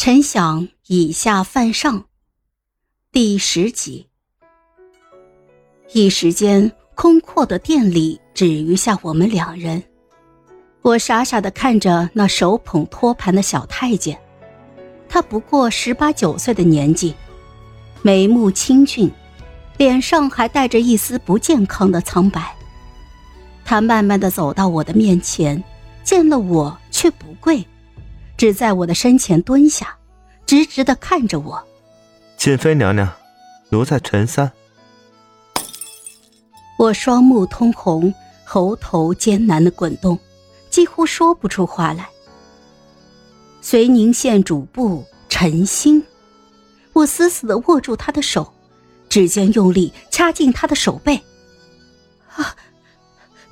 臣想以下犯上。第十集。一时间，空阔的店里只余下我们两人。我傻傻的看着那手捧托盘的小太监，他不过十八九岁的年纪，眉目清俊，脸上还带着一丝不健康的苍白。他慢慢的走到我的面前，见了我却不跪。只在我的身前蹲下，直直的看着我。锦妃娘娘，奴才陈三。我双目通红，喉头艰难的滚动，几乎说不出话来。绥宁县主簿陈兴，我死死的握住他的手，指尖用力掐进他的手背。啊，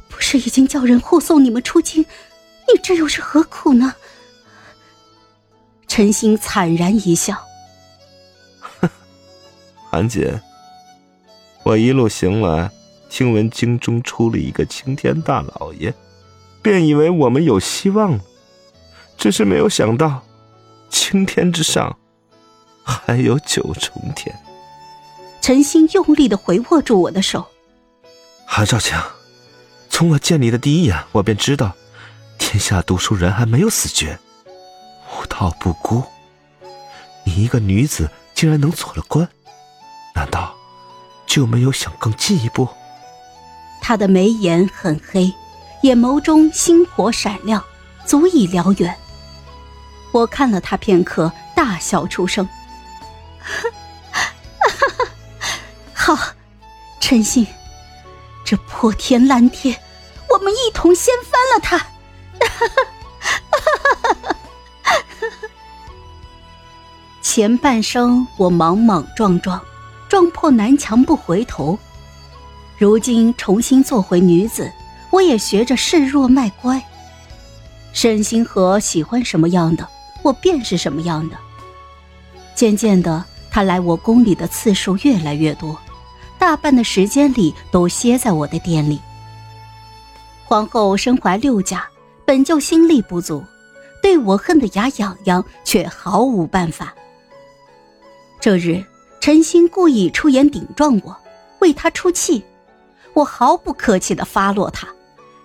不是已经叫人护送你们出京，你这又是何苦呢？陈星惨然一笑：“ 韩姐，我一路行来，听闻京中出了一个青天大老爷，便以为我们有希望了。只是没有想到，青天之上还有九重天。”陈星用力的回握住我的手：“韩少强，从我见你的第一眼，我便知道，天下读书人还没有死绝。”道不孤，你一个女子竟然能做了官，难道就没有想更进一步？他的眉眼很黑，眼眸中星火闪亮，足以燎原。我看了他片刻，大笑出声：“ 好，陈信，这破天烂天，我们一同掀翻了他！”前半生我莽莽撞撞，撞破南墙不回头。如今重新做回女子，我也学着示弱卖乖。沈星河喜欢什么样的，我便是什么样的。渐渐的，他来我宫里的次数越来越多，大半的时间里都歇在我的店里。皇后身怀六甲，本就心力不足，对我恨得牙痒痒，却毫无办法。这日，陈星故意出言顶撞我，为他出气，我毫不客气的发落他，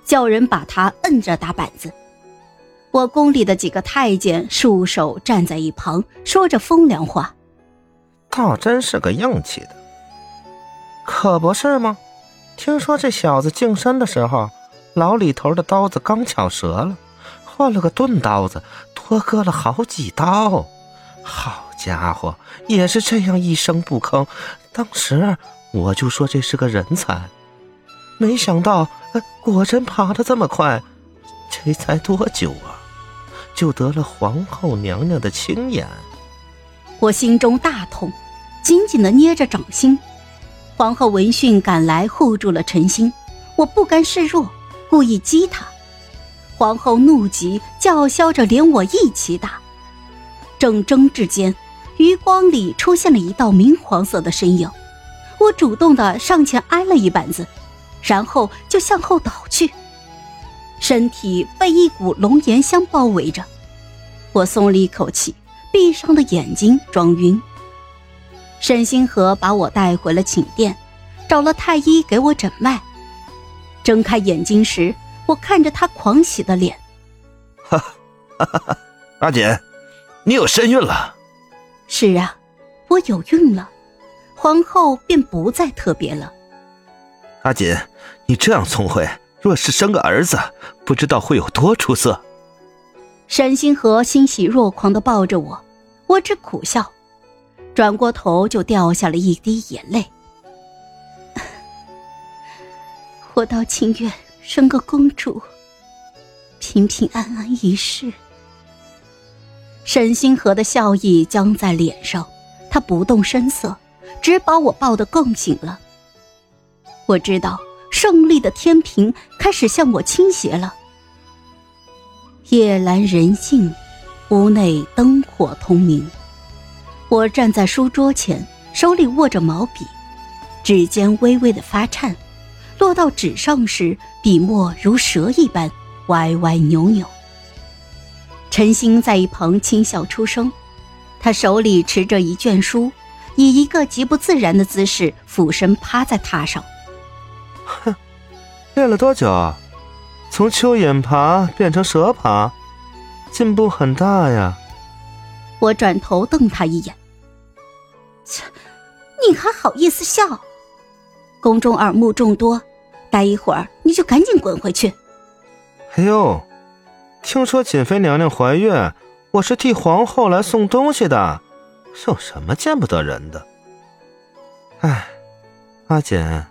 叫人把他摁着打板子。我宫里的几个太监束手站在一旁，说着风凉话，倒真是个硬气的，可不是吗？听说这小子净身的时候，老李头的刀子刚巧折了，换了个钝刀子，多割了好几刀，好。家伙也是这样一声不吭，当时我就说这是个人才，没想到果真爬得这么快，这才多久啊，就得了皇后娘娘的青眼。我心中大痛，紧紧的捏着掌心。皇后闻讯赶来护住了陈星，我不甘示弱，故意激他。皇后怒极，叫嚣着连我一起打。正争执间。余光里出现了一道明黄色的身影，我主动的上前挨了一板子，然后就向后倒去，身体被一股龙涎香包围着。我松了一口气，闭上了眼睛装晕。沈星河把我带回了寝殿，找了太医给我诊脉。睁开眼睛时，我看着他狂喜的脸，哈哈哈哈！阿锦，你有身孕了。是啊，我有孕了，皇后便不再特别了。阿锦，你这样聪慧，若是生个儿子，不知道会有多出色。沈星河欣喜若狂的抱着我，我只苦笑，转过头就掉下了一滴眼泪。我倒情愿生个公主，平平安安一世。沈星河的笑意僵在脸上，他不动声色，只把我抱得更紧了。我知道胜利的天平开始向我倾斜了。夜阑人静，屋内灯火通明。我站在书桌前，手里握着毛笔，指尖微微的发颤，落到纸上时，笔墨如蛇一般歪歪扭扭。陈星在一旁轻笑出声，他手里持着一卷书，以一个极不自然的姿势俯身趴在榻上。哼，练了多久啊？从蚯蚓爬变成蛇爬，进步很大呀！我转头瞪他一眼。切，你还好意思笑？宫中耳目众多，待一会儿你就赶紧滚回去。哎呦，听说瑾妃娘娘怀孕，我是替皇后来送东西的，有什么见不得人的？哎，阿锦，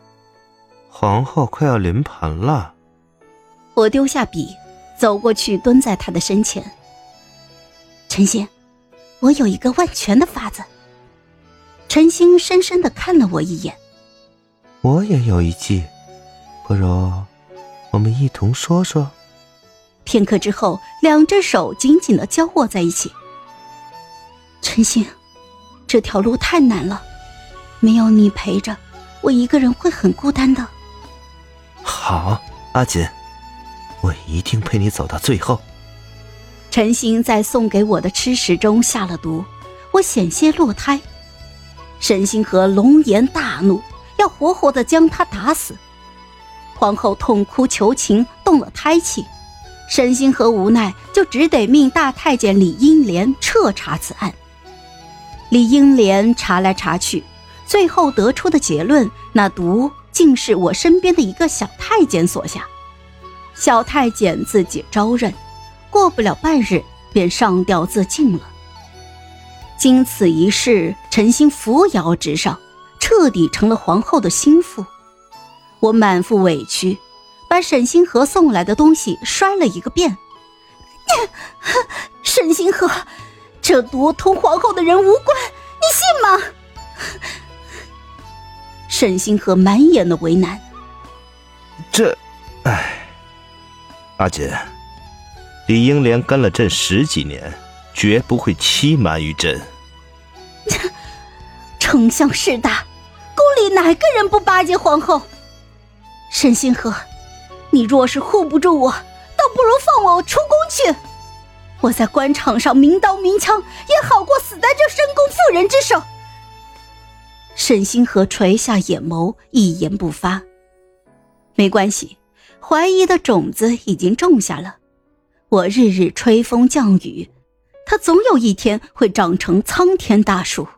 皇后快要临盆了。我丢下笔，走过去，蹲在她的身前。陈星，我有一个万全的法子。陈星深深的看了我一眼。我也有一计，不如我们一同说说。片刻之后，两只手紧紧的交握在一起。陈星，这条路太难了，没有你陪着，我一个人会很孤单的。好，阿锦。我一定陪你走到最后。陈星在送给我的吃食中下了毒，我险些落胎。沈星河龙颜大怒，要活活的将他打死。皇后痛哭求情，动了胎气。沈星河无奈，就只得命大太监李英莲彻查此案。李英莲查来查去，最后得出的结论，那毒竟是我身边的一个小太监所下。小太监自己招认，过不了半日便上吊自尽了。经此一事，陈星扶摇直上，彻底成了皇后的心腹。我满腹委屈，把沈星河送来的东西摔了一个遍。沈星河，这毒同皇后的人无关，你信吗？沈星河满眼的为难。这，唉。阿锦，李英莲跟了朕十几年，绝不会欺瞒于朕。丞相势大，宫里哪个人不巴结皇后？沈星河，你若是护不住我，倒不如放我出宫去。我在官场上明刀明枪，也好过死在这深宫妇人之手。沈星河垂下眼眸，一言不发。没关系。怀疑的种子已经种下了，我日日吹风降雨，它总有一天会长成苍天大树。